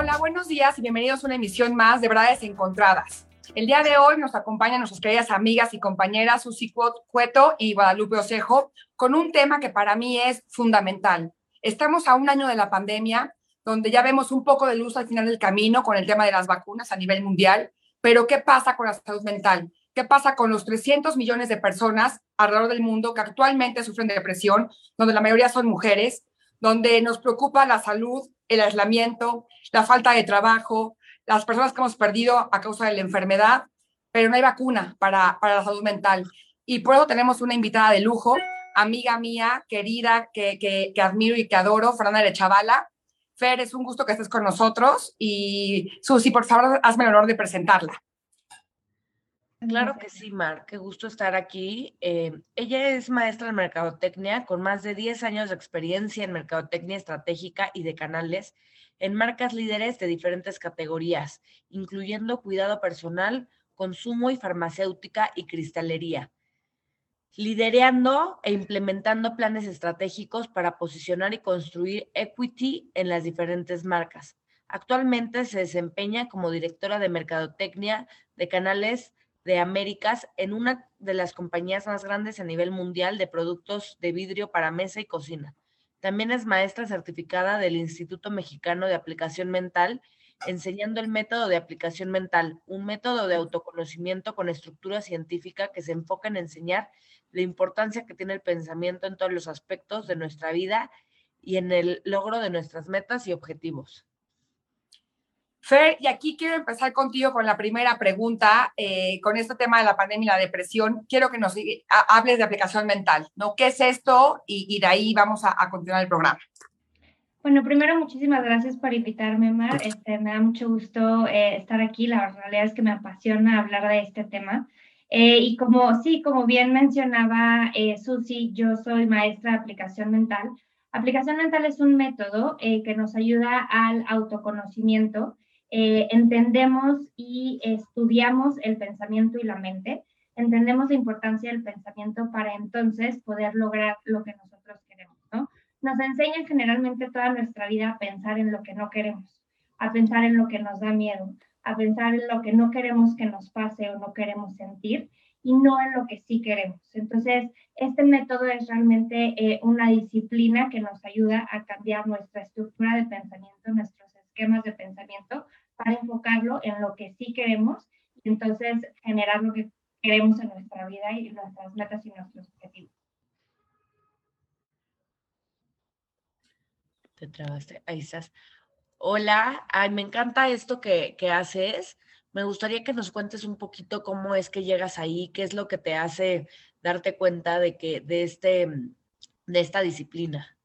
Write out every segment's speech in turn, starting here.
Hola, buenos días y bienvenidos a una emisión más de Verdades Encontradas. El día de hoy nos acompañan nuestras queridas amigas y compañeras Susi Cueto y Guadalupe Osejo con un tema que para mí es fundamental. Estamos a un año de la pandemia, donde ya vemos un poco de luz al final del camino con el tema de las vacunas a nivel mundial, pero ¿qué pasa con la salud mental? ¿Qué pasa con los 300 millones de personas alrededor del mundo que actualmente sufren depresión, donde la mayoría son mujeres, donde nos preocupa la salud, el aislamiento, la falta de trabajo, las personas que hemos perdido a causa de la enfermedad, pero no hay vacuna para, para la salud mental. Y por eso tenemos una invitada de lujo, amiga mía, querida, que, que, que admiro y que adoro, Fernanda de Chavala. Fer, es un gusto que estés con nosotros y Susi, por favor, hazme el honor de presentarla. Claro que sí, Mar, qué gusto estar aquí. Eh, ella es maestra en mercadotecnia con más de 10 años de experiencia en mercadotecnia estratégica y de canales en marcas líderes de diferentes categorías, incluyendo cuidado personal, consumo y farmacéutica y cristalería, liderando e implementando planes estratégicos para posicionar y construir equity en las diferentes marcas. Actualmente se desempeña como directora de mercadotecnia de canales de Américas en una de las compañías más grandes a nivel mundial de productos de vidrio para mesa y cocina. También es maestra certificada del Instituto Mexicano de Aplicación Mental, enseñando el método de aplicación mental, un método de autoconocimiento con estructura científica que se enfoca en enseñar la importancia que tiene el pensamiento en todos los aspectos de nuestra vida y en el logro de nuestras metas y objetivos. Fer, y aquí quiero empezar contigo con la primera pregunta, eh, con este tema de la pandemia y la depresión. Quiero que nos hables de aplicación mental, ¿no? ¿Qué es esto? Y, de ahí vamos a, continuar el programa. Bueno, primero, muchísimas gracias por invitarme, Mar. Este, me da mucho gusto eh, estar aquí. La realidad es que me apasiona hablar de este tema. Eh, y como sí, como bien mencionaba Susi, yo soy maestra de aplicación mental. Aplicación mental es un método que nos ayuda al autoconocimiento eh, entendemos y estudiamos el pensamiento y la mente, entendemos la importancia del pensamiento para entonces poder lograr lo que nosotros queremos, ¿no? Nos enseñan generalmente toda nuestra vida a pensar en lo que no queremos, a pensar en lo que nos da miedo, a pensar en lo que no queremos que nos pase o no queremos sentir y no en lo que sí queremos. Entonces, este método es realmente eh, una disciplina que nos ayuda a cambiar nuestra estructura de pensamiento, nuestros esquemas de pensamiento para enfocarlo en lo que sí queremos y entonces generar lo que queremos en nuestra vida y nuestras metas y nuestros objetivos. Te trabaste, ahí estás. Hola, ay, me encanta esto que, que haces. Me gustaría que nos cuentes un poquito cómo es que llegas ahí, qué es lo que te hace darte cuenta de que de este de esta disciplina.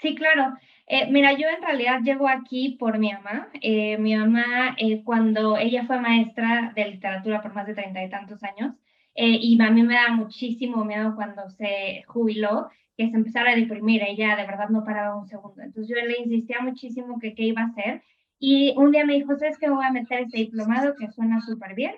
Sí, claro. Eh, mira, yo en realidad llego aquí por mi mamá. Eh, mi mamá, eh, cuando ella fue maestra de literatura por más de treinta y tantos años, y a mí me da muchísimo miedo cuando se jubiló, que se empezara a deprimir. Ella de verdad no paraba un segundo. Entonces yo le insistía muchísimo que qué iba a hacer. Y un día me dijo, ¿sabes que voy a meter este diplomado que suena súper bien?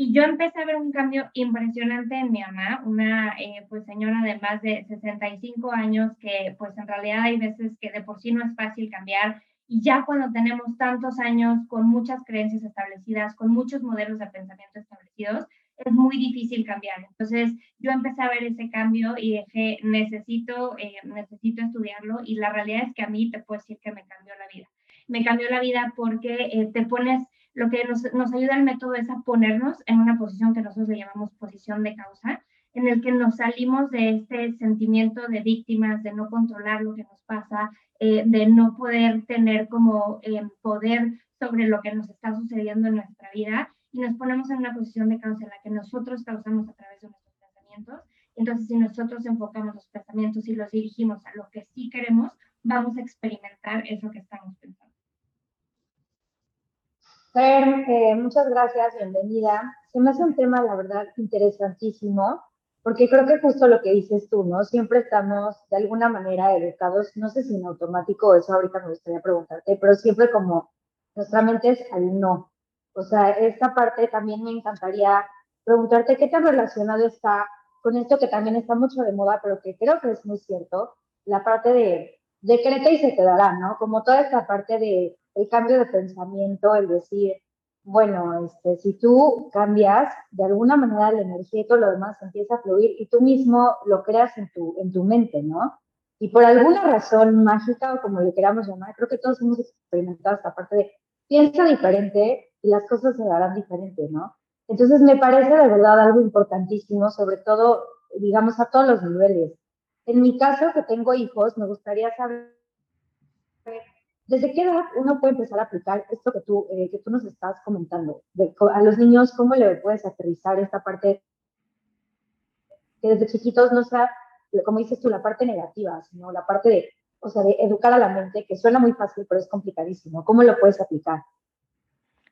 Y yo empecé a ver un cambio impresionante en mi mamá, una eh, pues señora de más de 65 años que pues en realidad hay veces que de por sí no es fácil cambiar y ya cuando tenemos tantos años con muchas creencias establecidas, con muchos modelos de pensamiento establecidos, es muy difícil cambiar. Entonces yo empecé a ver ese cambio y dije, necesito, eh, necesito estudiarlo y la realidad es que a mí te puedo decir que me cambió la vida. Me cambió la vida porque eh, te pones lo que nos, ayuda el método es a ponernos en una posición que nosotros le llamamos posición de causa, en el que nos salimos de este sentimiento de víctimas, de no controlar lo que nos pasa, eh, de no poder tener como eh, poder sobre lo que nos está sucediendo en nuestra vida y nos ponemos en una posición de causa en la que nosotros causamos a través de nuestros pensamientos. Entonces, si nosotros enfocamos los pensamientos y los dirigimos a lo que sí queremos, vamos a experimentar eso que estamos pensando. Fer, eh, muchas gracias, bienvenida. Se me hace un tema, la verdad, interesantísimo, porque creo que justo lo que dices tú, ¿no? Siempre estamos de alguna manera educados, no sé si en automático, eso ahorita me gustaría preguntarte, pero siempre como nuestra mente es al no. O sea, esta parte también me encantaría preguntarte qué tan relacionado está con esto que también está mucho de moda, pero que creo que es muy cierto, la parte de decreta y se te dará, ¿no? Como toda esta parte de el cambio de pensamiento, el decir, bueno, este, si tú cambias, de alguna manera la energía y todo lo demás empieza a fluir y tú mismo lo creas en tu, en tu mente, ¿no? Y por alguna razón mágica o como le queramos llamar, creo que todos hemos experimentado esta parte de piensa diferente y las cosas se darán diferente, ¿no? Entonces me parece de verdad algo importantísimo, sobre todo, digamos, a todos los niveles. En mi caso, que tengo hijos, me gustaría saber desde qué edad uno puede empezar a aplicar esto que tú, eh, que tú nos estás comentando. a los niños, ¿cómo le puedes aterrizar esta parte que desde chiquitos no sea como dices tú, la parte negativa, sino la parte de, o sea, de educar a la mente, que suena muy fácil, pero es complicadísimo. ¿Cómo lo puedes aplicar?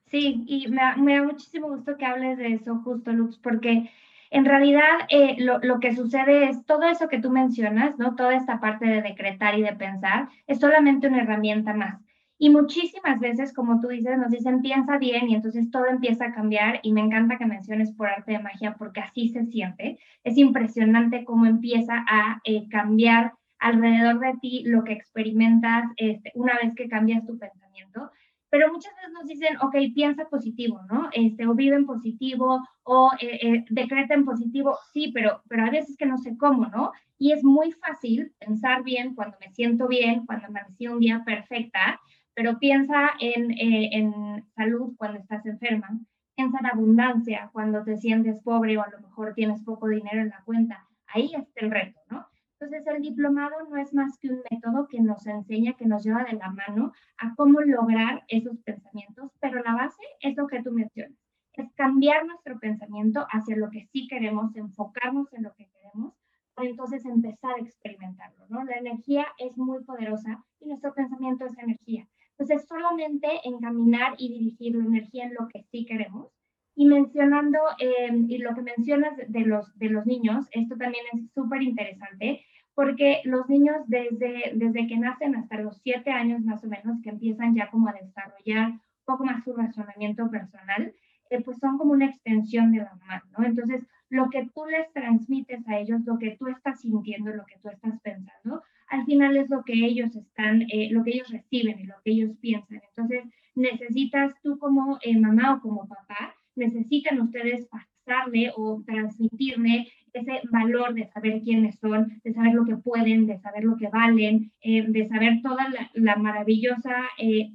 Sí, y me, da muchísimo gusto que hables de eso justo, Lux, porque en realidad eh, lo, lo, que sucede es todo eso que tú mencionas, ¿no? Toda esta parte de decretar y de pensar es solamente una herramienta más. Y muchísimas veces, como tú dices, nos dicen piensa bien y entonces todo empieza a cambiar y me encanta que menciones por arte de magia porque así se siente. Es impresionante cómo empieza a eh, cambiar alrededor de ti lo que experimentas este, una vez que cambias tu pensamiento. Pero muchas veces nos dicen, ok, piensa positivo, ¿no? Este, o vive en positivo, o eh, eh, decreta en positivo. Sí, pero, pero a veces que no sé cómo, ¿no? Y es muy fácil pensar bien cuando me siento bien, cuando me amanecí un día perfecta, pero piensa en, eh, en, salud cuando estás enferma, piensa en abundancia cuando te sientes pobre o a lo mejor tienes poco dinero en la cuenta. Ahí está el reto, ¿no? Entonces, el diplomado no es más que un método que nos enseña, que nos lleva de la mano a cómo lograr esos pensamientos, pero la base es lo que tú mencionas, es cambiar nuestro pensamiento hacia lo que sí queremos, enfocarnos en lo que queremos, para entonces empezar a experimentarlo, ¿no? La energía es muy poderosa y nuestro pensamiento es energía. Entonces, solamente encaminar y dirigir la energía en lo que sí queremos. Y mencionando, eh, y lo que mencionas de los, de los niños, esto también es súper interesante, porque los niños desde, desde que nacen hasta los siete años más o menos, que empiezan ya como a desarrollar un poco más su razonamiento personal, eh, pues son como una extensión de la mamá, ¿no? Entonces, lo que tú les transmites a ellos, lo que tú estás sintiendo, lo que tú estás pensando, al final es lo que ellos están, eh, lo que ellos reciben y lo que ellos piensan. Entonces, necesitas tú como eh, mamá o como papá, necesitan ustedes pasarle o transmitirle ese valor de saber quiénes son, de saber lo que pueden, de saber lo que valen, eh, de saber toda la, maravillosa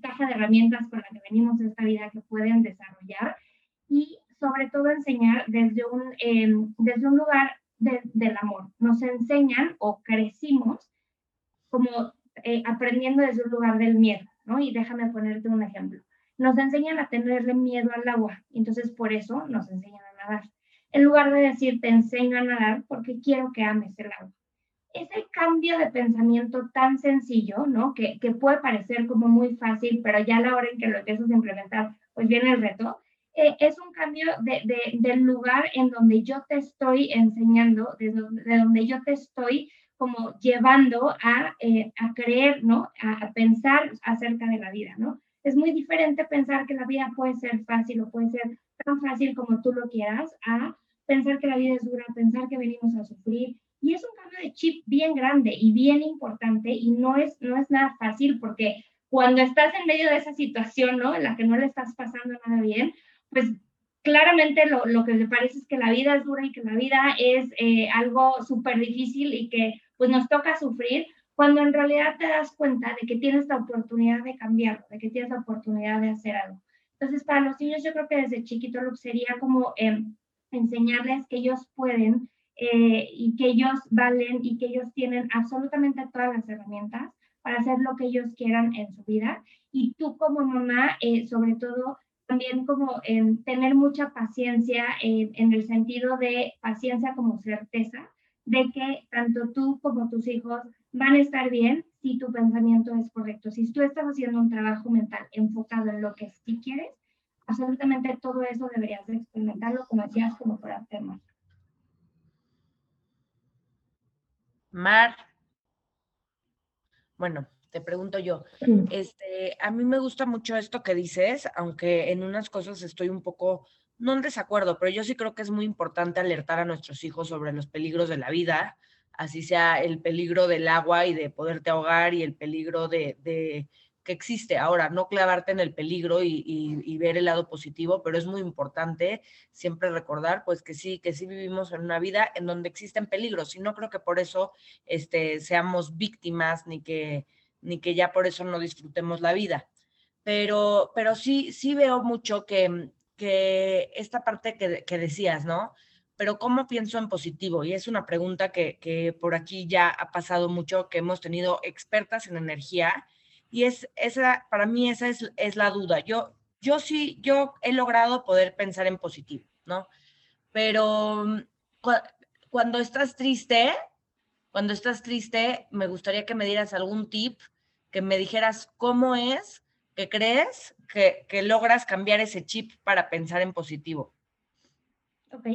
caja de herramientas con la que venimos a esta vida que pueden desarrollar y sobre todo enseñar desde un, desde un lugar del amor. Nos enseñan o crecimos como eh, aprendiendo desde un lugar del miedo, ¿no? Y déjame ponerte un ejemplo. Nos enseñan a tenerle miedo al agua, entonces por eso nos enseñan a nadar. En lugar de decir te enseño a nadar porque quiero que ames el agua. Ese cambio de pensamiento tan sencillo, ¿no? Que, que puede parecer como muy fácil, pero ya a la hora en que lo empiezas a implementar, pues viene el reto. Eh, es un cambio de, de, del lugar en donde yo te estoy enseñando, de de donde yo te estoy como llevando a, eh, a creer, ¿no? A, pensar acerca de la vida, ¿no? Es muy diferente pensar que la vida puede ser fácil o puede ser tan fácil como tú lo quieras, a pensar que la vida es dura, pensar que venimos a sufrir. Y es un cambio de chip bien grande y bien importante y no es, no es nada fácil porque cuando estás en medio de esa situación, ¿no? En la que no le estás pasando nada bien, pues claramente lo, lo que le parece es que la vida es dura y que la vida es eh, algo súper difícil y que pues nos toca sufrir, cuando en realidad te das cuenta de que tienes la oportunidad de cambiarlo, de que tienes la oportunidad de hacer algo. Entonces, para los niños yo creo que desde chiquito lo sería como em, enseñarles que ellos pueden eh, y que ellos valen y que ellos tienen absolutamente todas las herramientas para hacer lo que ellos quieran en su vida. Y tú como mamá, eh, sobre todo, también como em, tener mucha paciencia en el sentido de paciencia como certeza, de que tanto tú como tus hijos van a estar bien si tu pensamiento es correcto. Si tú estás haciendo un trabajo mental enfocado en lo que sí quieres, absolutamente todo eso deberías de experimentarlo como decías, como por hacer más. Mar, bueno, te pregunto yo, este, a mí me gusta mucho esto que dices, aunque en unas cosas estoy un poco no en desacuerdo, pero yo sí creo que es muy importante alertar a nuestros hijos sobre los peligros de la vida, así sea el peligro del agua y de poderte ahogar y el peligro de, que existe. Ahora, no clavarte en el peligro y, ver el lado positivo, pero es muy importante siempre recordar, pues que sí, que sí vivimos en una vida en donde existen peligros. Y no creo que por eso este, seamos víctimas ni que, ni que ya por eso no disfrutemos la vida. Pero, pero sí, sí veo mucho que, que esta parte que, que decías, ¿no? Pero ¿cómo pienso en positivo? Y es una pregunta que, que, por aquí ya ha pasado mucho, que hemos tenido expertas en energía y es, esa, para mí esa es, es la duda. Yo, yo sí, yo he logrado poder pensar en positivo, ¿no? Pero mm, cuando estás triste, cuando estás triste, me gustaría que me dieras algún tip, que me dijeras cómo es que crees que, que logras cambiar ese chip para pensar en positivo. Ok.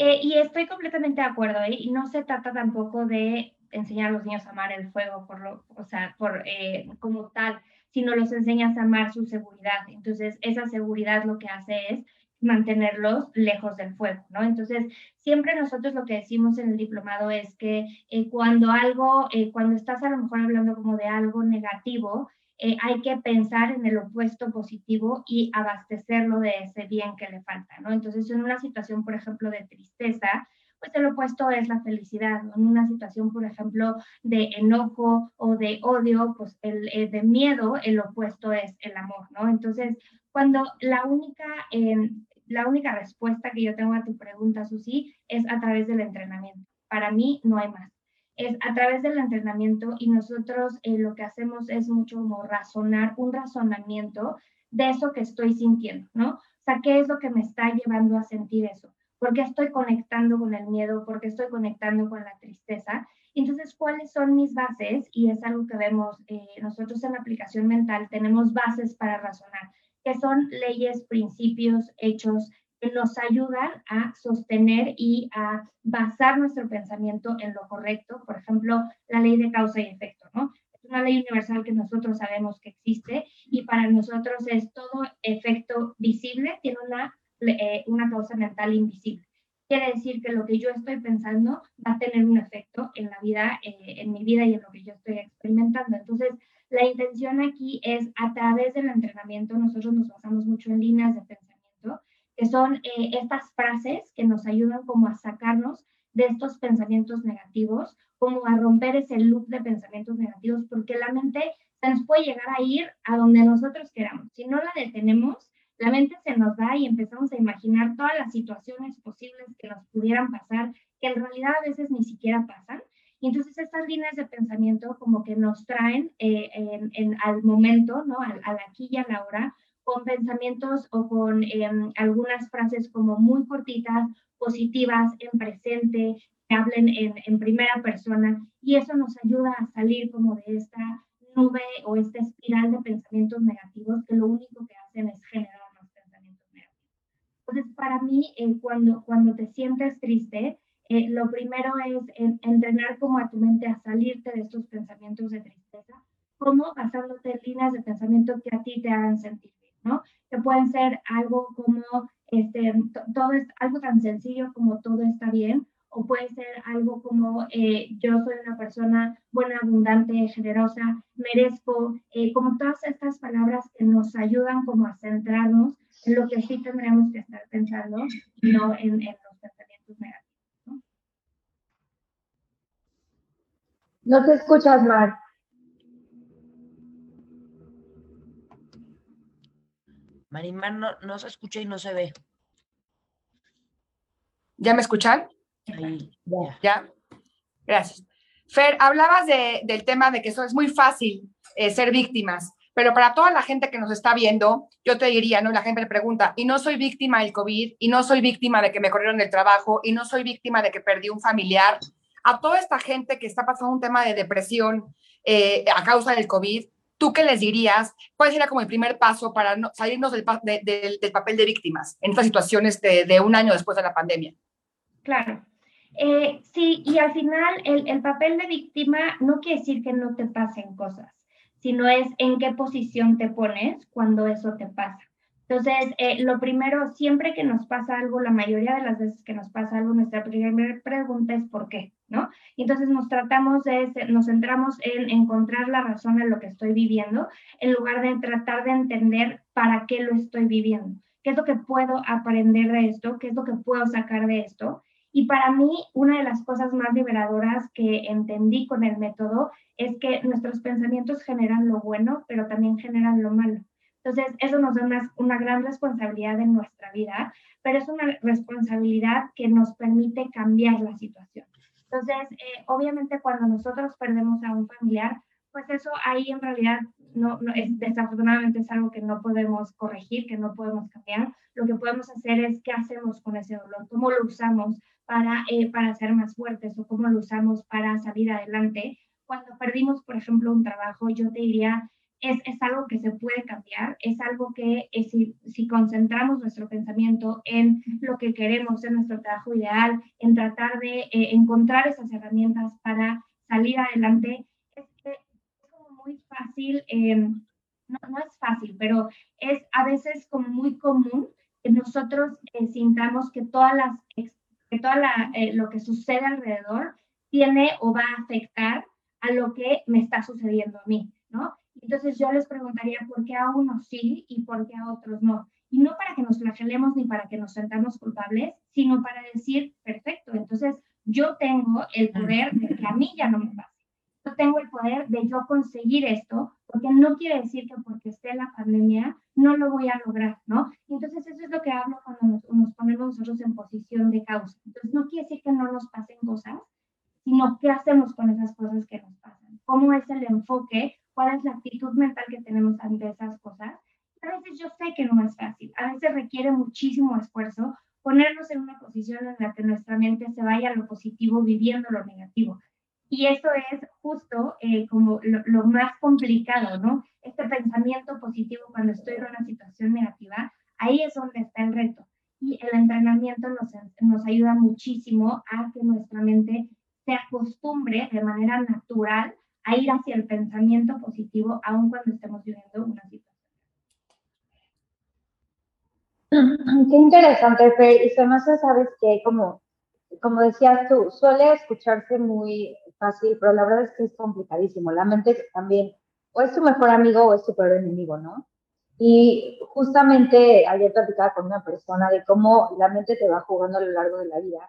Eh, y estoy completamente de acuerdo, ¿eh? y no se trata tampoco de enseñar a los niños a amar el fuego, por lo, o sea, por, eh, como tal, sino los enseñas a amar su seguridad. Entonces, esa seguridad lo que hace es mantenerlos lejos del fuego, ¿no? Entonces, siempre nosotros lo que decimos en el diplomado es que eh, cuando algo, eh, cuando estás a lo mejor hablando como de algo negativo, hay que pensar en el opuesto positivo y abastecerlo de ese bien que le falta, ¿no? Entonces, en una situación, por ejemplo, de tristeza, pues el opuesto es la felicidad. En una situación, por ejemplo, de enojo o de odio, pues el, eh, de miedo, el opuesto es el amor, ¿no? Entonces, cuando la única, em, la única respuesta que yo tengo a tu pregunta, Susi, es a través del entrenamiento. Para mí no hay más. Es a través del entrenamiento y nosotros eh, lo que hacemos es mucho como razonar, un razonamiento de eso que estoy sintiendo, ¿no? O sea, ¿qué es lo que me está llevando a sentir eso? ¿Por qué estoy conectando con el miedo? ¿Por qué estoy conectando con la tristeza? Entonces, ¿cuáles son mis bases? Y es algo que vemos eh, nosotros en la aplicación mental, tenemos bases para razonar, que son leyes, principios, hechos nos ayudan a sostener y a basar nuestro pensamiento en lo correcto. Por ejemplo, la ley de causa y efecto, ¿no? Es una ley universal que nosotros sabemos que existe y para nosotros es todo efecto visible, tiene una eh, una causa mental invisible. Quiere decir que lo que yo estoy pensando va a tener un efecto en la vida, eh, en mi vida y en lo que yo estoy experimentando. Entonces, la intención aquí es a través del entrenamiento, nosotros nos basamos mucho en líneas de pensamiento, que son eh, estas frases que nos ayudan como a sacarnos de estos pensamientos negativos, como a romper ese loop de pensamientos negativos, porque la mente se nos puede llegar a ir a donde nosotros queramos. Si no la detenemos, la mente se nos da y empezamos a imaginar todas las situaciones posibles que nos pudieran pasar, que en realidad a veces ni siquiera pasan. Y entonces estas líneas de pensamiento como que nos traen eh, en, al momento, ¿no? Al, aquí y a la hora, con pensamientos o con em, algunas frases como muy cortitas, positivas, en presente, que hablen en, en primera persona. Y eso nos ayuda a salir como de esta nube o esta espiral de pensamientos negativos que lo único que hacen es generar entonces, para mí, eh, cuando, cuando te sientes triste, eh, lo primero es entrenar como a tu mente a salirte de estos pensamientos de tristeza, como basándote en líneas de pensamiento que a ti te hagan sentir bien, Que pueden ser algo como, este, todo es algo tan sencillo como todo está bien, o puede ser algo como eh, yo soy una persona buena, abundante, generosa, merezco, como todas estas palabras que nos ayudan como a centrarnos lo que sí tendremos que estar pensando y no en, los pensamientos negativos. ¿no? no te escuchas, Mar. Marimar no, no, se escucha y no se ve. ¿Ya me escuchan? ya. Gracias. Fer, hablabas de, del tema de que eso es muy fácil eh, ser víctimas. Pero para toda la gente que nos está viendo, yo te diría, ¿no? La gente me pregunta, y no soy víctima del COVID, y no soy víctima de que me corrieron del trabajo, y no soy víctima de que perdí un familiar. A toda esta gente que está pasando un tema de depresión eh, a causa del COVID, ¿tú qué les dirías? ¿Cuál sería como el primer paso para no, salirnos del, del, papel de víctimas en estas situaciones de, un año después de la pandemia? Claro. Eh, sí, y al final el, el papel de víctima no quiere decir que no te pasen cosas sino es en qué posición te pones cuando eso te pasa. Entonces, eh, lo primero, siempre que nos pasa algo, la mayoría de las veces que nos pasa algo, nuestra primera pregunta es ¿por qué? ¿No? Y entonces nos tratamos de, nos centramos en encontrar la razón en lo que estoy viviendo, en lugar de tratar de entender para qué lo estoy viviendo. ¿Qué es lo que puedo aprender de esto? ¿Qué es lo que puedo sacar de esto? Y para mí, una de las cosas más liberadoras que entendí con el método es que nuestros pensamientos generan lo bueno, pero también generan lo malo. Entonces, eso nos da una, gran responsabilidad en nuestra vida, pero es una responsabilidad que nos permite cambiar la situación. Entonces, eh, obviamente cuando nosotros perdemos a un familiar, pues eso ahí en realidad no, es, desafortunadamente es algo que no podemos corregir, que no podemos cambiar. Lo que podemos hacer es qué hacemos con ese dolor, cómo lo usamos para, eh, para ser más fuertes o cómo lo usamos para salir adelante. Cuando perdimos, por ejemplo, un trabajo, yo te diría, es, es, algo que se puede cambiar, es algo que eh, si, si, concentramos nuestro pensamiento en lo que queremos, en nuestro trabajo ideal, en tratar de eh, encontrar esas herramientas para salir adelante, es, es como muy fácil, no, no, es fácil, pero es a veces como muy común que nosotros eh, sintamos que todas las que todo lo que sucede alrededor tiene o va a afectar a lo que me está sucediendo a mí, ¿no? Entonces yo les preguntaría por qué a unos sí y por qué a otros no. Y no para que nos flagelemos ni para que nos sentamos culpables, sino para decir, perfecto, entonces yo tengo el poder de que a mí ya no me pase. Yo tengo el poder de yo conseguir esto, porque no quiere decir que porque esté la pandemia no lo voy a lograr, ¿no? Entonces eso es lo que hablo cuando nos, nos ponemos nosotros en posición de causa. Entonces no quiere decir que no nos pasen cosas, sino qué hacemos con esas cosas que nos pasan. ¿Cómo es el enfoque cuál es la actitud mental que tenemos ante esas cosas. A veces yo sé que no es fácil, a veces requiere muchísimo esfuerzo ponernos en una posición en la que nuestra mente se vaya a lo positivo viviendo lo negativo. Y eso es justo eh, como lo, más complicado, ¿no? Este pensamiento positivo cuando estoy en una situación negativa, ahí es donde está el reto. Y el entrenamiento nos, nos ayuda muchísimo a que nuestra mente se acostumbre de manera natural a ir hacia el pensamiento positivo, aun cuando estemos viviendo una situación. Qué interesante, Fer. Y además sabes que, como, como decías tú, suele escucharse muy fácil, pero la verdad es que es complicadísimo. La mente también, o es tu mejor amigo o es tu peor enemigo, ¿no? Y justamente ayer platicaba con una persona de cómo la mente te va jugando a lo largo de la vida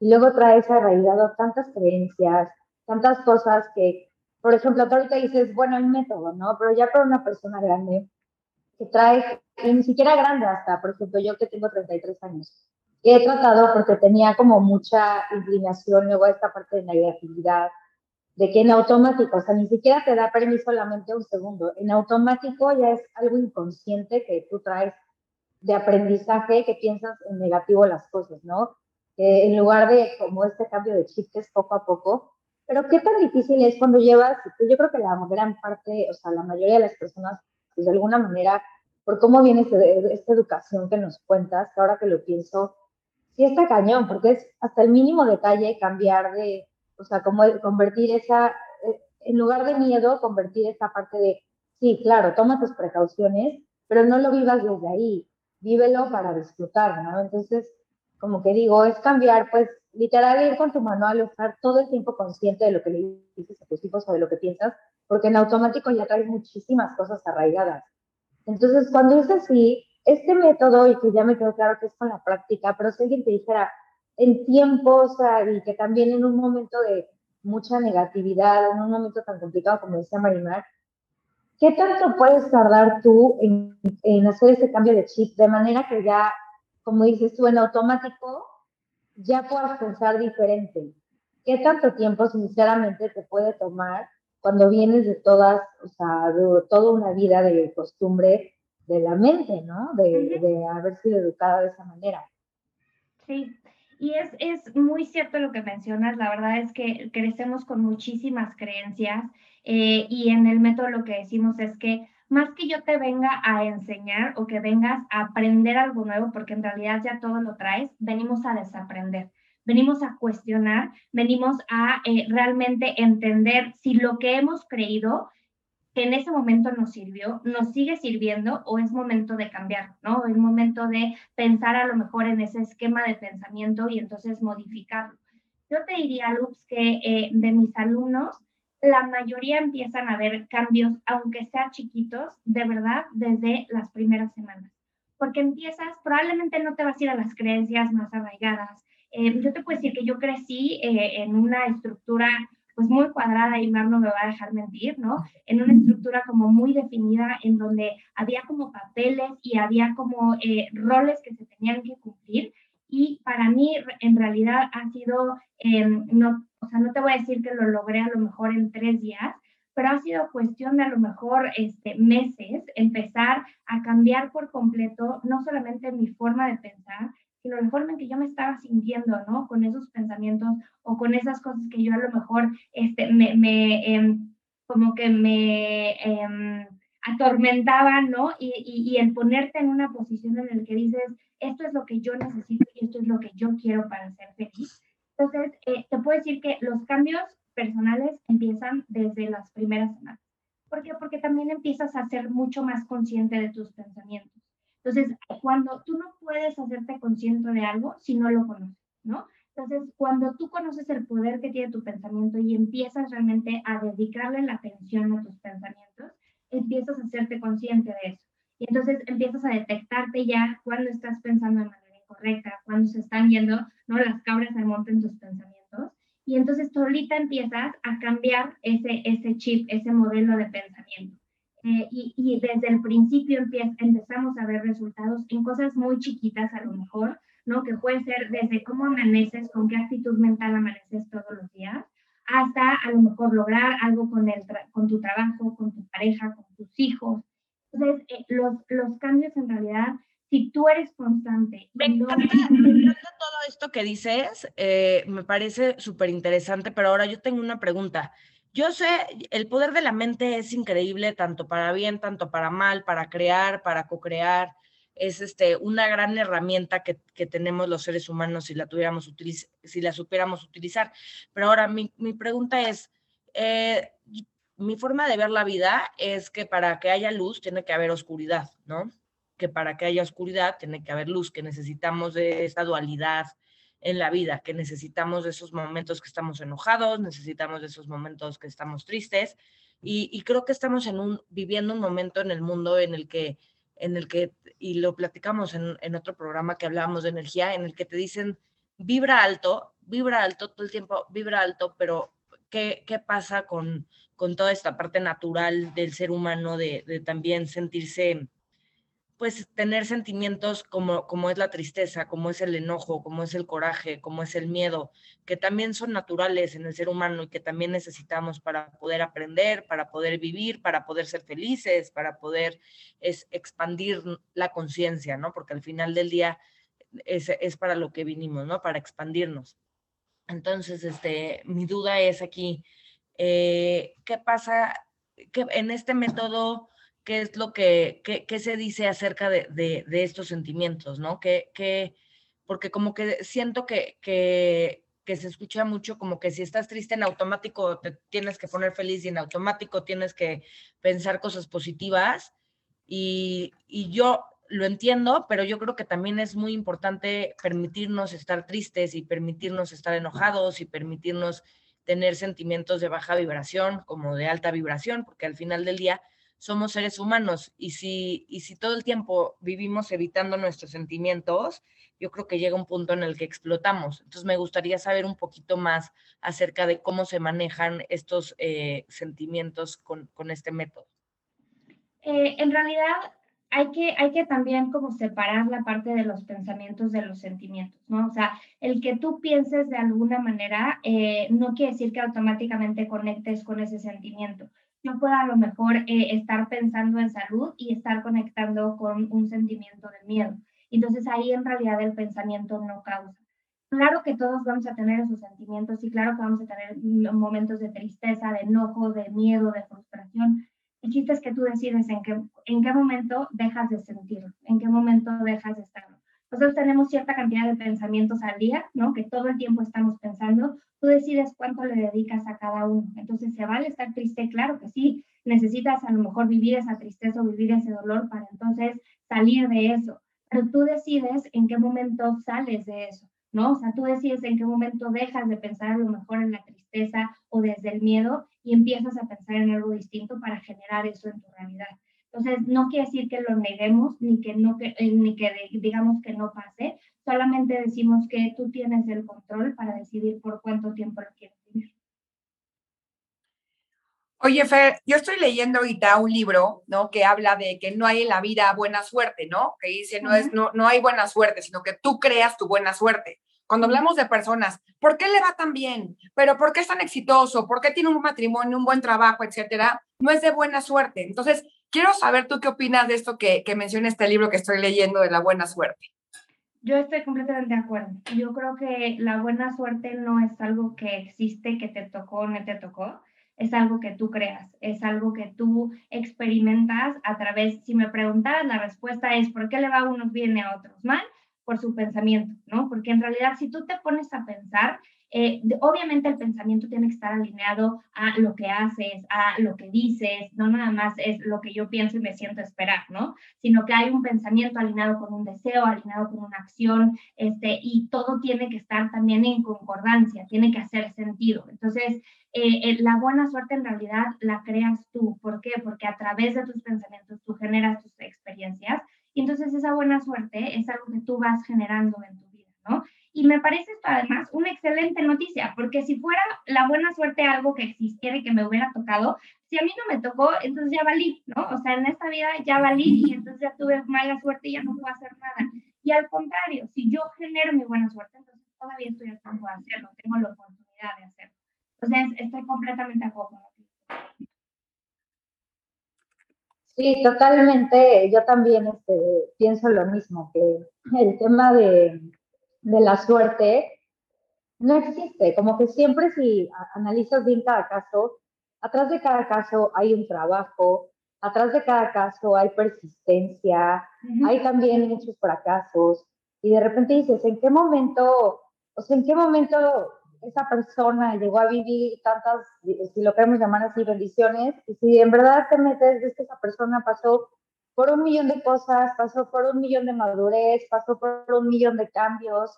y luego traes arraigado tantas creencias, tantas cosas que por ejemplo, tú ahorita dices, bueno, el método, ¿no? Pero ya para una persona grande, que trae, ni siquiera grande hasta, por ejemplo, yo que tengo 33 años, he tratado porque tenía como mucha inclinación luego a esta parte de la creatividad, de que en automático, o sea, ni siquiera te da permiso solamente un segundo, en automático ya es algo inconsciente que tú traes de aprendizaje, que piensas en negativo las cosas, ¿no? en lugar de como este cambio de chistes poco a poco, pero qué tan difícil es cuando llevas, yo creo que la gran parte, o sea, la mayoría de las personas, pues de alguna manera, por cómo viene este, esta educación que nos cuentas, ahora que lo pienso, sí está cañón, porque es hasta el mínimo detalle cambiar de, o sea, como convertir esa, eh, en lugar de miedo, convertir esta parte de, sí, claro, toma tus precauciones, pero no lo vivas desde ahí, vívelo para disfrutar, ¿no? Entonces, como que digo, es cambiar, pues, literal ir con tu manual, estar todo el tiempo consciente de lo que le dices a tus hijos o de lo que piensas, porque en automático ya traes muchísimas cosas arraigadas. Entonces, cuando es así, este método, y que ya me quedó claro que es con la práctica, pero si alguien te dijera en tiempos y que también en un momento de mucha negatividad, en un momento tan complicado como decía Marimar, ¿qué tanto puedes tardar tú en, en hacer ese cambio de chip de manera que ya, como dices tú, en automático ya puedas pensar diferente. ¿Qué tanto tiempo sinceramente te puede tomar cuando vienes de todas, o sea, de toda una vida de costumbre de la mente, ¿no? De, de haber sido educada de esa manera. Sí, y es, es, muy cierto lo que mencionas, la verdad es que crecemos con muchísimas creencias eh, y en el método lo que decimos es que más que yo te venga a enseñar o que vengas a aprender algo nuevo, porque en realidad ya todo lo traes, venimos a desaprender, venimos a cuestionar, venimos a eh, realmente entender si lo que hemos creído que en ese momento nos sirvió, nos sigue sirviendo o es momento de cambiar, ¿no? Es momento de pensar a lo mejor en ese esquema de pensamiento y entonces modificarlo. Yo te diría, Luz, que eh, de mis alumnos, la mayoría empiezan a ver cambios, aunque sean chiquitos, de verdad, desde las primeras semanas. Porque empiezas, probablemente no te vas a ir a las creencias más arraigadas. Eh, yo te puedo decir que yo crecí eh, en una estructura pues muy cuadrada y Mar no me va a dejar mentir, ¿no? En una estructura como muy definida en donde había como papeles y había como eh, roles que se tenían que cumplir. Y para mí en realidad ha sido, em, no, o sea, no te voy a decir que lo logré a lo mejor en tres días, pero ha sido cuestión de a lo mejor este, meses empezar a cambiar por completo, no solamente mi forma de pensar, sino la forma en que yo me estaba sintiendo, ¿no? Con esos pensamientos o con esas cosas que yo a lo mejor, este, me, em, como que me eh, atormentaban, ¿no? Y, y, el ponerte en una posición en la que dices, esto es lo que yo necesito y esto es lo que yo quiero para ser feliz. Entonces, eh, te puedo decir que los cambios personales empiezan desde las primeras semanas. ¿Por qué? Porque también empiezas a ser mucho más consciente de tus pensamientos. Entonces, cuando tú no puedes hacerte consciente de algo si no lo conoces, ¿no? Entonces, cuando tú conoces el poder que tiene tu pensamiento y empiezas realmente a dedicarle la atención a tus pensamientos, empiezas a hacerte consciente de eso. Y entonces empiezas a detectarte ya cuando estás pensando de manera incorrecta, cuando se están yendo, ¿no? Las cabras al monte en tus pensamientos. Y entonces tú ahorita empiezas a cambiar ese, ese chip, ese modelo de pensamiento. Eh, y, desde el principio empezamos a ver resultados en cosas muy chiquitas a lo mejor, ¿no? Que puede ser desde cómo amaneces, con qué actitud mental amaneces todos los días, hasta a lo mejor lograr algo con, el con tu trabajo, con tu pareja, con tus hijos. Entonces, eh, los, los cambios en realidad, si tú eres constante. Me encanta, todo esto que dices, eh, me parece súper interesante, pero ahora yo tengo una pregunta. Yo sé, el poder de la mente es increíble, tanto para bien, tanto para mal, para crear, para co-crear. Es este, una gran herramienta que, tenemos los seres humanos si la, tuviéramos si la supiéramos utilizar. Pero ahora mi, pregunta es, eh, mi forma de ver la vida es que para que haya luz tiene que haber oscuridad, ¿no? Que para que haya oscuridad tiene que haber luz, que necesitamos de esa dualidad en la vida, que necesitamos de esos momentos que estamos enojados, necesitamos de esos momentos que estamos tristes. Y, creo que estamos en un, viviendo un momento en el mundo en el que, en el que y lo platicamos en, en otro programa que hablábamos de energía, en el que te dicen, vibra alto, vibra alto todo el tiempo, vibra alto, pero ¿qué, qué pasa con, con toda esta parte natural del ser humano de, de también sentirse pues tener sentimientos como, como es la tristeza, como es el enojo, como es el coraje, como es el miedo, que también son naturales en el ser humano y que también necesitamos para poder aprender, para poder vivir, para poder ser felices, para poder es, expandir la conciencia, ¿no? Porque al final del día es, es para lo que vinimos, ¿no? Para expandirnos. Entonces, este, mi duda es aquí, eh, ¿qué pasa que en este método? Qué es lo que, qué, se dice acerca de, de, estos sentimientos, ¿no? Que, que, porque como que siento que, que, que, se escucha mucho como que si estás triste en automático te tienes que poner feliz y en automático tienes que pensar cosas positivas. Y, y yo lo entiendo, pero yo creo que también es muy importante permitirnos estar tristes y permitirnos estar enojados y permitirnos tener sentimientos de baja vibración como de alta vibración, porque al final del día somos seres humanos y si, y si todo el tiempo vivimos evitando nuestros sentimientos, yo creo que llega un punto en el que explotamos. Entonces me gustaría saber un poquito más acerca de cómo se manejan estos eh, sentimientos con, con, este método. Eh, en realidad hay que, hay que también como separar la parte de los pensamientos de los sentimientos, ¿no? O sea, el que tú pienses de alguna manera eh, no quiere decir que automáticamente conectes con ese sentimiento yo pueda a lo mejor eh, estar pensando en salud y estar conectando con un sentimiento de miedo. Entonces ahí en realidad el pensamiento no causa. Claro que todos vamos a tener esos sentimientos y claro que vamos a tener momentos de tristeza, de enojo, de miedo, de frustración. El chiste es que tú decides en qué, en qué momento dejas de sentirlo, en qué momento dejas de estarlo. Nosotros tenemos cierta cantidad de pensamientos al día, ¿no? Que todo el tiempo estamos pensando. Tú decides cuánto le dedicas a cada uno. Entonces, ¿se vale estar triste? Claro que sí. necesitas a lo mejor vivir esa tristeza o vivir ese dolor para entonces salir de eso. Pero tú decides en qué momento sales de eso, ¿no? O sea, tú decides en qué momento dejas de pensar a lo mejor en la tristeza o desde el miedo y empiezas a pensar en algo distinto para generar eso en tu realidad. Entonces, no quiere decir que lo neguemos ni que, no, que, eh, ni que digamos que no pase, solamente decimos que tú tienes el control para decidir por cuánto tiempo lo quieres vivir. Oye, Fer, yo estoy leyendo ahorita un libro, ¿no? Que habla de que no hay en la vida buena suerte, ¿no? Que dice, no, es, no, no hay buena suerte, sino que tú creas tu buena suerte. Cuando hablamos de personas, ¿por qué le va tan bien? ¿Pero por qué es tan exitoso? ¿Por qué tiene un matrimonio, un buen trabajo, etcétera? No es de buena suerte. Entonces, quiero saber tú qué opinas de esto que, que menciona este libro que estoy leyendo de la buena suerte. Yo estoy completamente de acuerdo. Yo creo que la buena suerte no es algo que existe, que te tocó o no te tocó. Es algo que tú creas, es algo que tú experimentas a través, si me preguntas, la respuesta es ¿por qué le va a unos bien y a otros mal? por su pensamiento, ¿no? Porque en realidad si tú te pones a pensar, eh, obviamente el pensamiento tiene que estar alineado a lo que haces, a lo que dices, no nada más es lo que yo pienso y me siento esperar, ¿no? Sino que hay un pensamiento alineado con un deseo, alineado con una acción, este, y todo tiene que estar también en concordancia, tiene que hacer sentido. Entonces, eh, eh, la buena suerte en realidad la creas tú. ¿Por qué? Porque a través de tus pensamientos tú generas tus experiencias y entonces esa buena suerte es algo que tú vas generando en tu vida, ¿no? Y me parece esto además una excelente noticia, porque si fuera la buena suerte algo que existiera y que me hubiera tocado, si a mí no me tocó, entonces ya valí, ¿no? O sea, en esta vida ya valí y entonces ya tuve mala suerte y ya no puedo hacer nada. Y al contrario, si yo genero mi buena suerte, entonces todavía estoy a tiempo de hacerlo, tengo la oportunidad de hacerlo. Entonces, estoy completamente a favor. Sí, totalmente. Yo también este, pienso lo mismo, que el tema de, de la suerte no existe. Como que siempre si analizas bien cada caso, atrás de cada caso hay un trabajo, atrás de cada caso hay persistencia, hay también muchos fracasos. Y de repente dices, ¿en qué momento, o sea, en qué momento esa persona llegó a vivir tantas, si lo queremos llamar así, bendiciones, y si en verdad te metes, ves que esa persona pasó por un millón de cosas, pasó por un millón de madurez, pasó por un millón de cambios.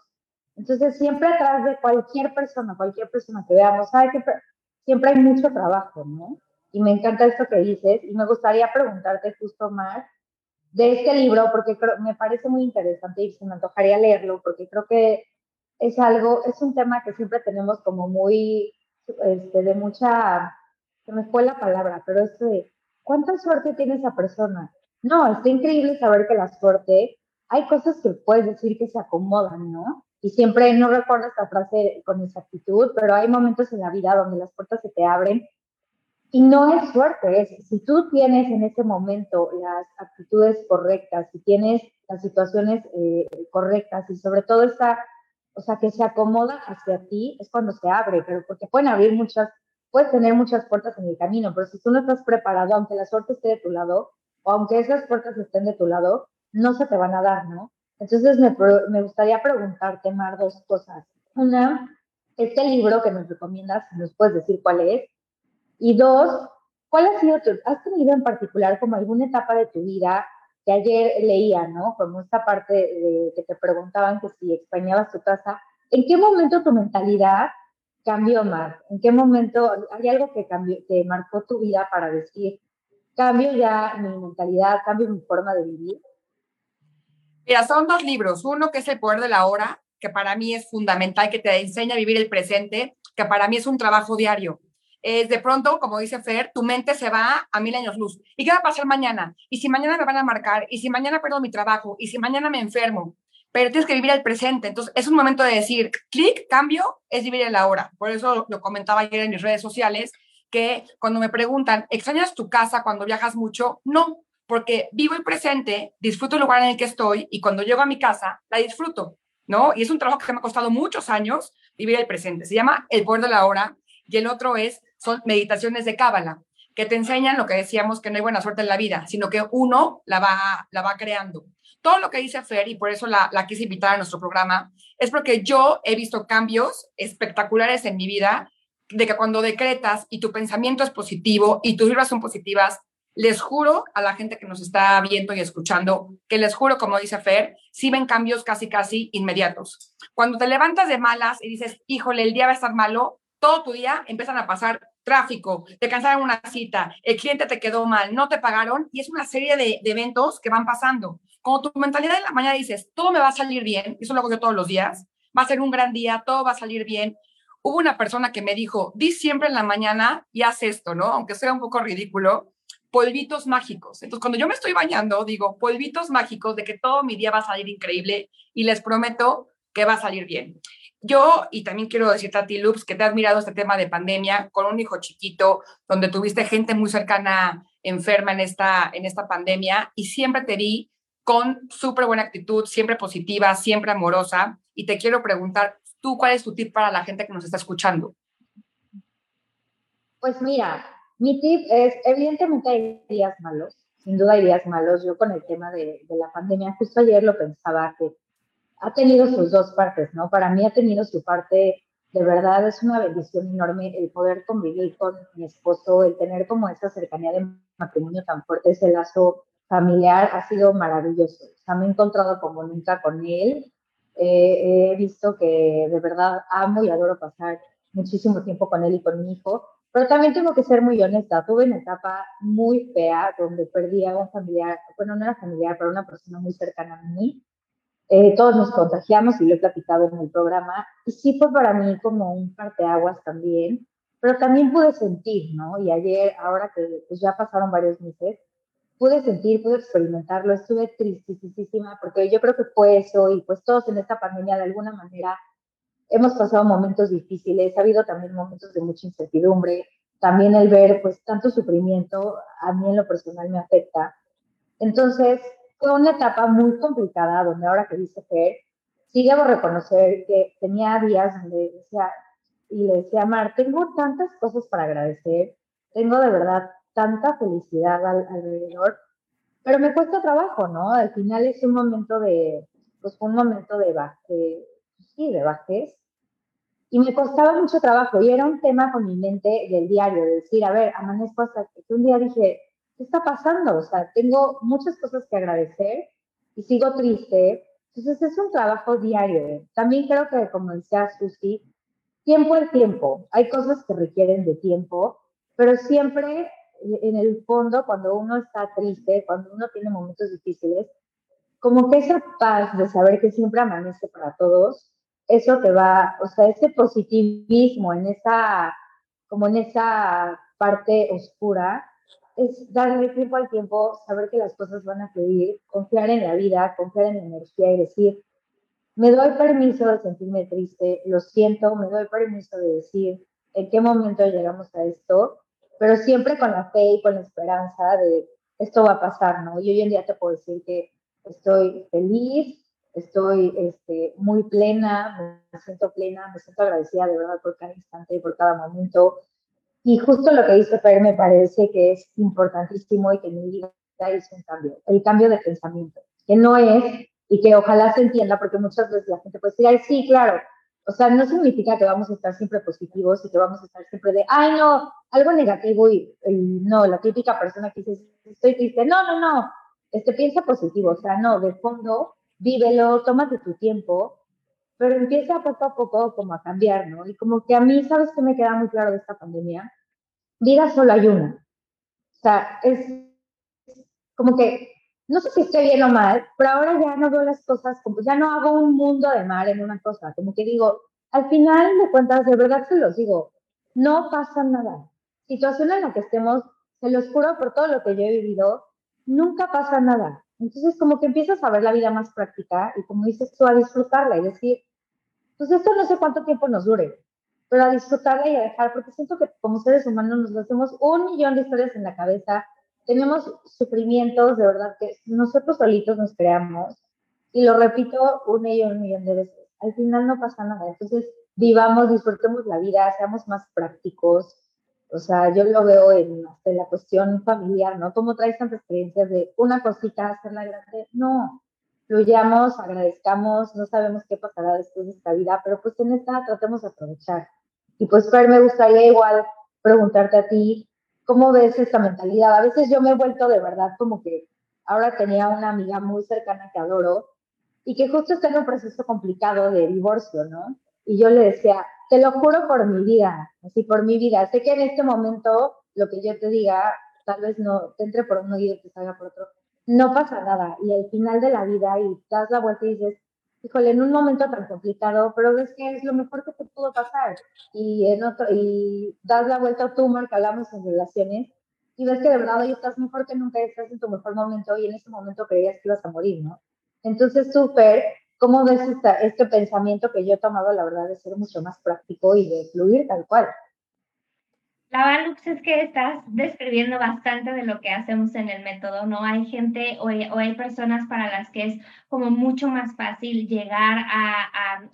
Entonces, siempre atrás de cualquier persona, cualquier persona que veamos, sabe que siempre hay mucho trabajo, ¿no? Y me encanta esto que dices, y me gustaría preguntarte justo más de este libro, porque me parece muy interesante y se me antojaría leerlo, porque creo que es algo, es un tema que siempre tenemos como muy, este, de mucha, se me fue la palabra, pero es de, ¿cuánta suerte tiene esa persona? No, está increíble saber que la suerte, hay cosas que puedes decir que se acomodan, ¿no? Y siempre, no recuerdo esta frase con exactitud, pero hay momentos en la vida donde las puertas se te abren y no es suerte, es si tú tienes en ese momento las actitudes correctas, si tienes las situaciones eh, correctas y sobre todo esta o sea, que se acomoda hacia ti, es cuando se abre, pero porque pueden abrir muchas, puedes tener muchas puertas en el camino, pero si tú no estás preparado, aunque la suerte esté de tu lado, aunque esas puertas estén de tu lado, no se te van a dar, ¿no? Entonces me, me gustaría preguntarte, Mar, dos cosas. Una, este libro que nos recomiendas, ¿nos puedes decir cuál es? Y dos, ¿cuál ha sido tu, has tenido en particular como alguna etapa de tu vida que ayer leía, ¿no? Como esta parte de, que te preguntaban que si extrañabas tu casa, ¿en qué momento tu mentalidad cambió, Mar? ¿En qué momento hay algo que cambió, que marcó tu vida para decir, cambio ya mi mentalidad, cambio mi forma de vivir? Mira, son dos libros. Uno que es El Poder de la Hora, que para mí es fundamental, que te enseña a vivir el presente, que para mí es un trabajo diario es de pronto, como dice Fer, tu mente se va a mil años luz. ¿Y qué va a pasar mañana? ¿Y si mañana me van a marcar? ¿Y si mañana pierdo mi trabajo? ¿Y si mañana me enfermo? Pero tienes que vivir el presente. Entonces, es un momento de decir, clic, cambio, es vivir el ahora. Por eso lo comentaba ayer en mis redes sociales, que cuando me preguntan, ¿extrañas tu casa cuando viajas mucho? No, porque vivo el presente, disfruto el lugar en el que estoy y cuando llego a mi casa, la disfruto, ¿no? Y es un trabajo que me ha costado muchos años vivir el presente. Se llama El Poder de la Hora y el otro es son meditaciones de Cábala, que te enseñan lo que decíamos que no hay buena suerte en la vida, sino que uno la va, la va creando. Todo lo que dice Fer, y por eso la, la quise invitar a nuestro programa, es porque yo he visto cambios espectaculares en mi vida de que cuando decretas y tu pensamiento es positivo y tus vibras son positivas, les juro a la gente que nos está viendo y escuchando, que les juro, como dice Fer, sí ven cambios casi, casi inmediatos. Cuando te levantas de malas y dices, híjole, el día va a estar malo, todo tu día empiezan a pasar tráfico, te cansaron una cita, el cliente te quedó mal, no te pagaron y es una serie de, eventos que van pasando. Como tu mentalidad en la mañana dices, todo me va a salir bien, eso lo hago yo todos los días, va a ser un gran día, todo va a salir bien. Hubo una persona que me dijo, di siempre en la mañana y haz esto, ¿no? Aunque sea un poco ridículo, polvitos mágicos. Entonces, cuando yo me estoy bañando, digo, polvitos mágicos de que todo mi día va a salir increíble y les prometo que va a salir bien. Yo, y también quiero decirte a ti, Loops, que te has mirado este tema de pandemia con un hijo chiquito, donde tuviste gente muy cercana enferma en esta, en esta pandemia y siempre te vi con súper buena actitud, siempre positiva, siempre amorosa. Y te quiero preguntar, ¿tú cuál es tu tip para la gente que nos está escuchando? Pues mira, mi tip es, evidentemente hay días malos, sin duda hay días malos. Yo con el tema de, la pandemia, justo ayer lo pensaba que ha tenido sus dos partes, ¿no? Para mí ha tenido su parte, de verdad es una bendición enorme el poder convivir con mi esposo, el tener como esa cercanía de matrimonio tan fuerte, ese lazo familiar ha sido maravilloso. O me he encontrado como nunca con él. Eh, he visto que de verdad amo y adoro pasar muchísimo tiempo con él y con mi hijo. Pero también tengo que ser muy honesta. Tuve una etapa muy fea donde perdí a un familiar, bueno, no era familiar, pero una persona muy cercana a mí. Eh, todos nos contagiamos y lo he platicado en el programa. Y sí fue para mí como un parteaguas también, pero también pude sentir, ¿no? Y ayer, ahora que pues, ya pasaron varios meses, pude sentir, pude experimentarlo, estuve tristísima porque yo creo que fue eso y pues todos en esta pandemia de alguna manera hemos pasado momentos difíciles, ha habido también momentos de mucha incertidumbre, también el ver pues tanto sufrimiento a mí en lo personal me afecta. Entonces fue una etapa muy complicada donde ahora que dice Fer, sí debo reconocer que tenía días donde decía, y le decía, Mar, tengo tantas cosas para agradecer, tengo de verdad tanta felicidad alrededor, pero me cuesta trabajo, ¿no? Al final es un momento de, pues un momento de, baje, sí, de bajez, y me costaba mucho trabajo, y era un tema con mi mente del diario, de decir, a ver, amanezco hasta que un día dije, ¿qué está pasando? O sea, tengo muchas cosas que agradecer y sigo triste. Entonces es un trabajo diario. También creo que, como decía Susi, tiempo es tiempo. Hay cosas que requieren de tiempo, pero siempre en el fondo, cuando uno está triste, cuando uno tiene momentos difíciles, como que esa paz de saber que siempre amanece para todos, eso te va, o sea, ese positivismo en esa, como en esa parte oscura, es darle tiempo al tiempo, saber que las cosas van a fluir, confiar en la vida, confiar en la energía y decir, me doy permiso de sentirme triste, lo siento, me doy permiso de decir en qué momento llegamos a esto pero siempre con la fe y con la esperanza de esto va a pasar, ¿no? Y hoy en día te puedo decir que estoy feliz, estoy este, muy plena, me siento plena, me siento agradecida de verdad por cada instante y por cada momento. Y justo lo que dice Fer me parece que es importantísimo y que mi vida es un cambio, el cambio de pensamiento, que no es, y que ojalá se entienda, porque muchas veces la gente puede decir, sí, claro, o sea, no significa que vamos a estar siempre positivos y que vamos a estar siempre de, ay, no, algo negativo y, no, la típica persona que dice, estoy triste. No, no, no, este, piensa positivo. O sea, no, de fondo, vívelo, tómate tu tiempo, pero empieza poco a poco como a cambiar, ¿no? Y como que a mí, ¿sabes qué me queda muy claro de esta pandemia? Vida solo hay una. O sea, es como que no sé si estoy bien o mal, pero ahora ya no veo las cosas como, ya no hago un mundo de mal en una cosa, como que digo, al final de cuentas, de verdad se los digo, no pasa nada. Situación en la que estemos, se los juro por todo lo que yo he vivido, nunca pasa nada. Entonces, como que empiezas a ver la vida más práctica y como dices tú, a disfrutarla y decir, pues esto no sé cuánto tiempo nos dure, pero a disfrutarla y a dejar, porque siento que como seres humanos nos hacemos un millón de historias en la cabeza tenemos sufrimientos de verdad que nosotros solitos nos creamos y lo repito una y un millón de veces. Al final no pasa nada. Entonces, vivamos, disfrutemos la vida, seamos más prácticos. O sea, yo lo veo en, la cuestión familiar, ¿no? ¿Cómo traes tantas experiencias de una cosita, hacerla grande? No, fluyamos, agradezcamos, no sabemos qué pasará después de esta vida, pero pues en esta tratemos de aprovechar. Y pues, Fer, me gustaría igual preguntarte a ti, ¿cómo ves esta mentalidad? A veces yo me he vuelto de verdad como que ahora tenía una amiga muy cercana que adoro y que justo está en un proceso complicado de divorcio, ¿no? Y yo le decía, te lo juro por mi vida, así por mi vida. Sé que en este momento lo que yo te diga tal vez no te entre por uno y te salga por otro. No pasa nada. Y al final de la vida y das la vuelta y dices, híjole, en un momento tan complicado, pero ves que es lo mejor que te pudo pasar. Y, en otro, y das la vuelta tú, que hablamos en relaciones, y ves que de verdad hoy estás mejor que nunca, estás en tu mejor momento y en ese momento creías que ibas a morir, ¿no? Entonces, súper, ¿cómo ves este pensamiento que yo he tomado, la verdad, de ser mucho más práctico y de fluir tal cual? La Valux es que estás describiendo bastante de lo que hacemos en el método, ¿no? Hay gente o hay, personas para las que es como mucho más fácil llegar a,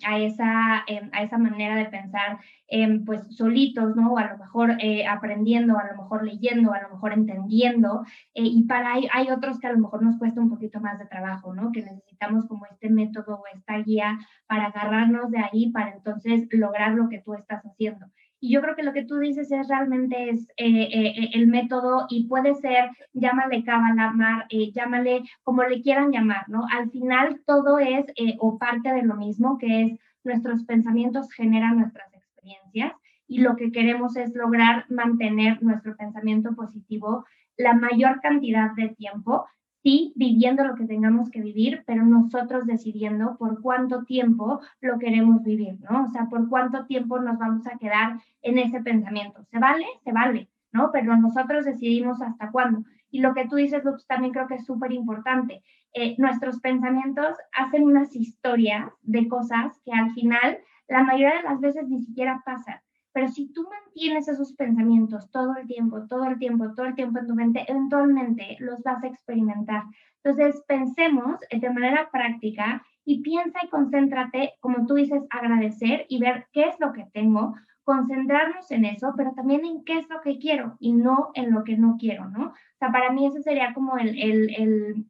a, esa, em, a esa manera de pensar em, pues solitos, ¿no? O a lo mejor eh, aprendiendo, a lo mejor leyendo, a lo mejor entendiendo. Eh, y para hay, hay otros que a lo mejor nos cuesta un poquito más de trabajo, ¿no? Que necesitamos como este método o esta guía para agarrarnos de ahí, para entonces lograr lo que tú estás haciendo. Y yo creo que lo que tú dices es realmente es eh, eh, eh, el método y puede ser, llámale cábala, mar, llámale como le quieran llamar, ¿no? Al final todo es o parte de lo mismo, que es nuestros pensamientos generan nuestras experiencias y lo que queremos es lograr mantener nuestro pensamiento positivo la mayor cantidad de tiempo sí viviendo lo que tengamos que vivir, pero nosotros decidiendo por cuánto tiempo lo queremos vivir, ¿no? O sea, por cuánto tiempo nos vamos a quedar en ese pensamiento. ¿Se vale? Se vale, ¿no? Pero nosotros decidimos hasta cuándo. Y lo que tú dices, Lux, también creo que es súper importante. Eh, nuestros pensamientos hacen unas historias de cosas que al final la mayoría de las veces ni siquiera pasan. Pero si tú mantienes esos pensamientos todo el tiempo, todo el tiempo, todo el tiempo en tu mente, eventualmente los vas a experimentar. Entonces, pensemos de manera práctica y piensa y concéntrate, como tú dices, agradecer y ver qué es lo que tengo, concentrarnos en eso, pero también en qué es lo que quiero y no en lo que no quiero, ¿no? O sea, para mí ese sería como el, el, el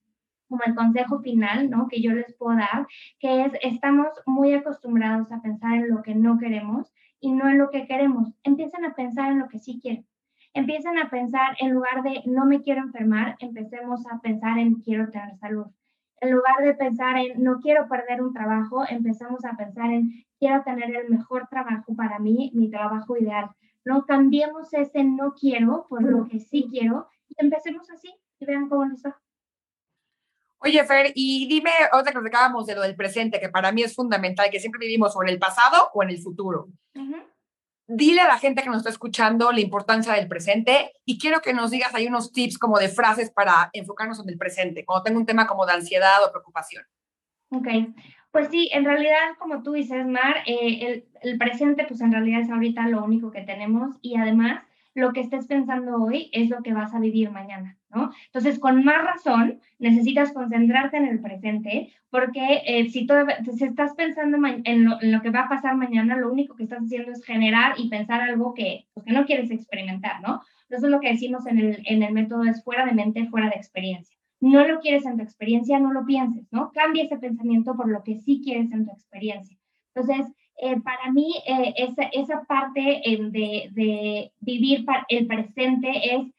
como el consejo final, ¿no? Que yo les puedo dar, que es, estamos muy acostumbrados a pensar en lo que no queremos y no en lo que queremos. Empiecen a pensar en lo que sí quieren. Empiecen a pensar, en lugar de no me quiero enfermar, empecemos a pensar en quiero tener salud. En lugar de pensar en no quiero perder un trabajo, empecemos a pensar en quiero tener el mejor trabajo para mí, mi trabajo ideal. No cambiemos ese no quiero por lo que sí quiero y empecemos así y vean cómo nos va. Oye, Fer, y dime otra que acabamos de lo del presente, que para mí es fundamental, que siempre vivimos o en el pasado o en el futuro. Dile a la gente que nos está escuchando la importancia del presente y quiero que nos digas ahí unos tips como de frases para enfocarnos en el presente, cuando tengo un tema como de ansiedad o preocupación. Ok, pues sí, en realidad, como tú dices, Mar, eh, el, el presente, pues en realidad es ahorita lo único que tenemos y además lo que estés pensando hoy es lo que vas a vivir mañana, ¿no? Entonces, con más razón, necesitas concentrarte en el presente, porque eh, si, todo, si estás pensando en lo, que va a pasar mañana, lo único que estás haciendo es generar y pensar algo que, pues, no quieres experimentar, ¿no? Entonces, lo que decimos en el, en el método es fuera de mente, fuera de experiencia. No lo quieres en tu experiencia, no lo pienses, ¿no? Cambia ese pensamiento por lo que sí quieres en tu experiencia. Entonces, eh, para mí eh, esa, esa, parte eh, de, de, vivir el presente es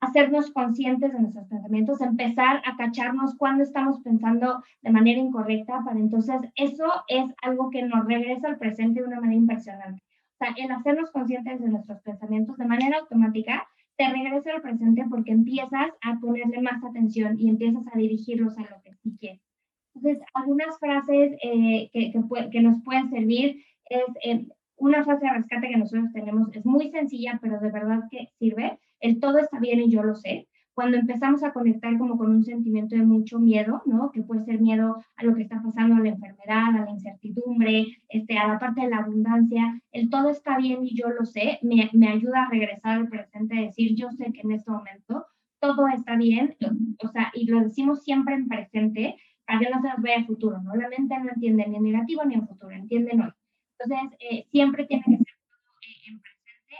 hacernos conscientes de nuestros pensamientos, empezar a cacharnos cuando estamos pensando de manera incorrecta, para entonces eso es algo que nos regresa al presente de una manera impresionante. O sea, el hacernos conscientes de nuestros pensamientos de manera automática te regresa al presente porque empiezas a ponerle más atención y empiezas a dirigirlos a lo que sí quieres. Entonces, algunas frases eh, que, que, nos pueden servir es eh, una frase de rescate que nosotros tenemos, es muy sencilla, pero de verdad que sirve. El todo está bien y yo lo sé. Cuando empezamos a conectar como con un sentimiento de mucho miedo, ¿no? Que puede ser miedo a lo que está pasando, a la enfermedad, a la incertidumbre, este, a la parte de la abundancia, el todo está bien y yo lo sé, me, me ayuda a regresar al presente, decir, yo sé que en este momento todo está bien, o sea, y lo decimos siempre en presente, para que no se nos vea el futuro, ¿no? La mente no entiende ni en negativo ni en futuro, entiende hoy. Entonces, eh, siempre tiene que ser eh, en presente,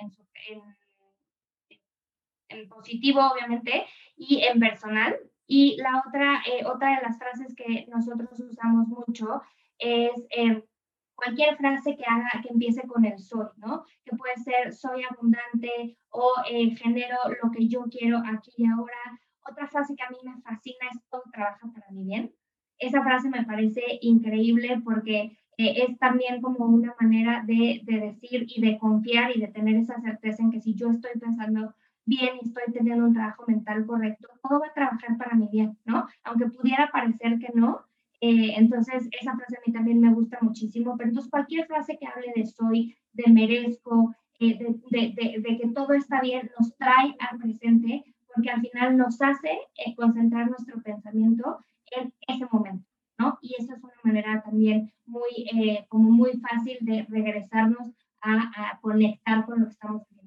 en, en, en, positivo, obviamente, y en personal. Y la otra, eh, otra de las frases que nosotros usamos mucho es cualquier frase que haga, que empiece con el soy, ¿no? Que puede ser soy abundante o eh, genero lo que yo quiero aquí y ahora. Otra frase que a mí me fascina es todo trabaja para mi bien. Esa frase me parece increíble porque eh, es también como una manera de, de decir y de confiar y de tener esa certeza en que si yo estoy pensando bien y estoy teniendo un trabajo mental correcto, todo va a trabajar para mi bien, ¿no? Aunque pudiera parecer que no, eh, entonces, esa frase a mí también me gusta muchísimo, pero entonces cualquier frase que hable de soy, de merezco, eh, de, de, de, que todo está bien, nos trae al presente, porque al final nos hace eh, concentrar nuestro pensamiento en ese momento, ¿no? Y eso es una manera también muy, como muy fácil de regresarnos a, a conectar con lo que estamos viviendo.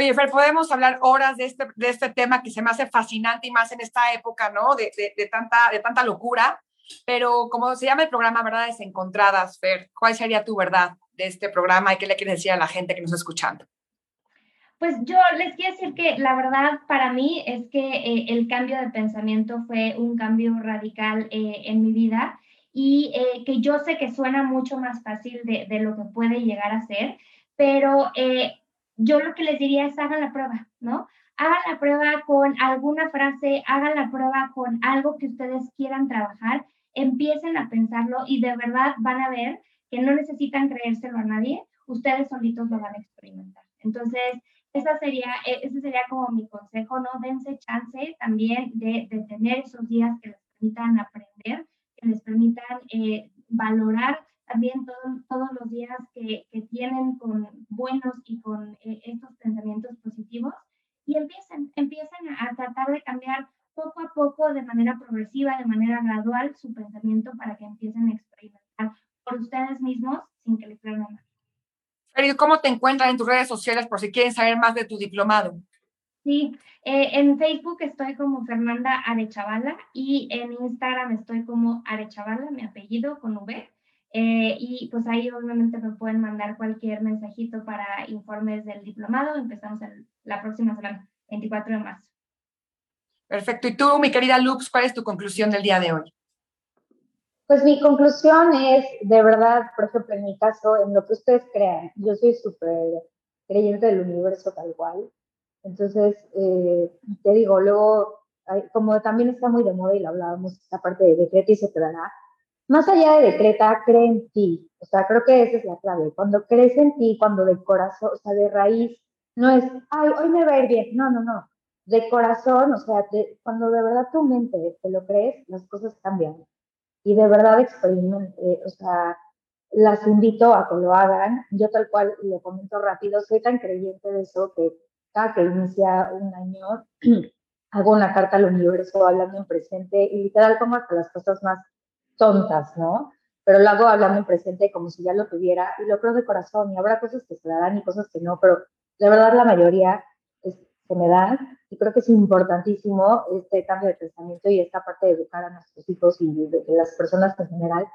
Oye, Fer, podemos hablar horas de este, de este tema que se me hace fascinante y más en esta época, ¿no? De, de, tanta, de tanta locura. Pero como se llama el programa Verdades Encontradas, Fer, ¿cuál sería tu verdad de este programa y qué le quieres decir a la gente que nos está escuchando? Pues yo les quiero decir que la verdad para mí es que eh, el cambio de pensamiento fue un cambio radical eh, en mi vida y eh, que yo sé que suena mucho más fácil de, de, lo que puede llegar a ser, pero yo lo que les diría es hagan la prueba, ¿no? Hagan la prueba con alguna frase, hagan la prueba con algo que ustedes quieran trabajar, empiecen a pensarlo y de verdad van a ver que no necesitan creérselo a nadie, ustedes solitos lo van a experimentar. Entonces, esa sería, e, ese sería como mi consejo, ¿no? Dense chance también de, tener esos días que les permitan aprender, que les permitan eh, valorar también todos los días que, que, tienen con buenos y con eh, estos pensamientos positivos y empiecen, empiecen a, tratar de cambiar poco a poco, de manera progresiva, de manera gradual, su pensamiento para que empiecen a experimentar por ustedes mismos sin que les crean nada. Pero ¿cómo te encuentran en tus redes sociales por si quieren saber más de tu diplomado? Sí, eh, en Facebook estoy como Fernanda Arechavala y en Instagram estoy como Arechavala, mi apellido con V. Eh, y pues ahí obviamente me pueden mandar cualquier mensajito para informes del diplomado. Empezamos la próxima semana, 24 de marzo. Perfecto. Y tú, mi querida Lux, ¿cuál es tu conclusión del día de hoy? Pues mi conclusión es, de verdad, por ejemplo, en mi caso, en lo que ustedes crean, yo soy súper creyente del universo tal cual. Entonces, eh, te digo, luego, como también está muy de moda y lo hablábamos, esta parte de decreto y se te dará, más allá de decreta, cree en ti. O sea, creo que esa es la clave. Cuando crees en ti, cuando de corazón, o sea, de raíz, no es, ay, hoy me va a ir bien. No, no, no. De corazón, o sea, cuando de verdad tu mente te lo crees, las cosas cambian. Y de verdad experimente, o sea, las invito a que lo hagan. Yo tal cual, le comento rápido, soy tan creyente de eso que cada que inicia un año, hago una carta al universo hablando en presente y literal como hasta las cosas más tontas, ¿no? Pero lo hago hablando en presente como si ya lo tuviera y lo creo de corazón y habrá cosas que se darán y cosas que no, pero de verdad la mayoría se me dan y creo que es importantísimo este cambio de pensamiento y esta parte de educar a nuestros hijos y de, de las personas en general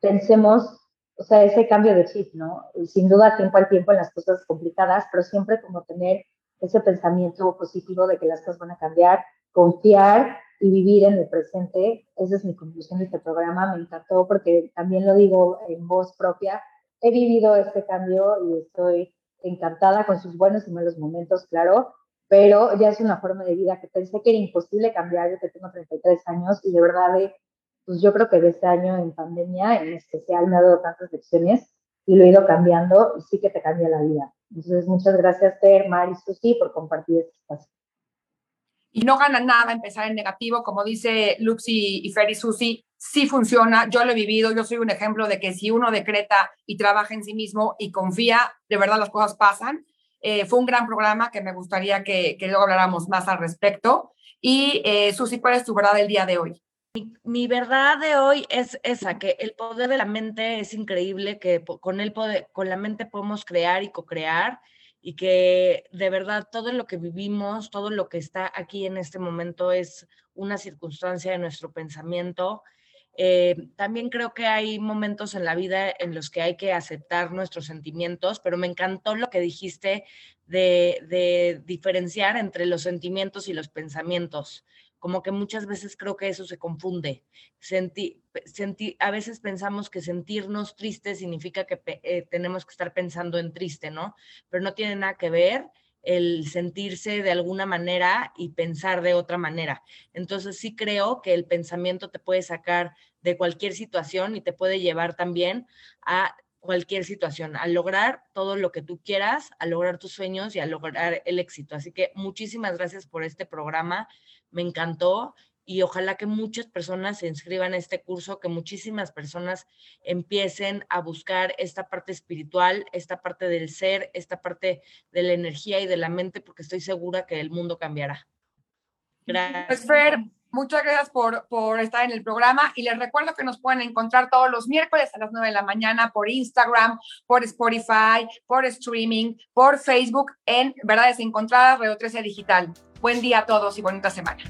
pensemos, o sea, ese cambio de chip, ¿no? Sin duda tiempo al tiempo en las cosas complicadas, pero siempre como tener ese pensamiento positivo de que las cosas van a cambiar, confiar y vivir en el presente. Esa es mi conclusión de este programa. Me encantó porque también lo digo en voz propia. He vivido este cambio y estoy encantada con sus buenos y malos momentos, claro, pero ya es una forma de vida que pensé que era imposible cambiar. Yo que tengo 33 años y de verdad, eh, pues yo creo que de este año en pandemia en especial me ha dado tantas lecciones y lo he ido cambiando y sí que te cambia la vida. Entonces, muchas gracias, Ter, Mar y Susi, por compartir este espacio y no gana nada empezar en negativo, como dice Luxi y Ferry Susi, sí funciona, yo lo he vivido, yo soy un ejemplo de que si uno decreta y trabaja en sí mismo y confía, de verdad las cosas pasan. Eh, fue un gran programa que me gustaría que, que luego habláramos más al respecto. Y eh, Susi, ¿cuál es tu verdad del día de hoy? Mi, verdad de hoy es esa, que el poder de la mente es increíble, que con, el poder, con la mente podemos crear y co-crear y que de verdad todo lo que vivimos, todo lo que está aquí en este momento es una circunstancia de nuestro pensamiento. Eh, también creo que hay momentos en la vida en los que hay que aceptar nuestros sentimientos, pero me encantó lo que dijiste de, diferenciar entre los sentimientos y los pensamientos como que muchas veces creo que eso se confunde. Senti, a veces pensamos que sentirnos tristes significa que eh, tenemos que estar pensando en triste, ¿no? Pero no tiene nada que ver el sentirse de alguna manera y pensar de otra manera. Entonces sí creo que el pensamiento te puede sacar de cualquier situación y te puede llevar también a cualquier situación, a lograr todo lo que tú quieras, a lograr tus sueños y a lograr el éxito. Así que muchísimas gracias por este programa, me encantó y ojalá que muchas personas se inscriban a este curso, que muchísimas personas empiecen a buscar esta parte espiritual, esta parte del ser, esta parte de la energía y de la mente, porque estoy segura que el mundo cambiará. Gracias. Pues, Muchas gracias por, por, estar en el programa y les recuerdo que nos pueden encontrar todos los miércoles a las 9 de la mañana por Instagram, por Spotify, por streaming, por Facebook en Verdades Encontradas, Radio 13 Digital. Buen día a todos y bonita semana.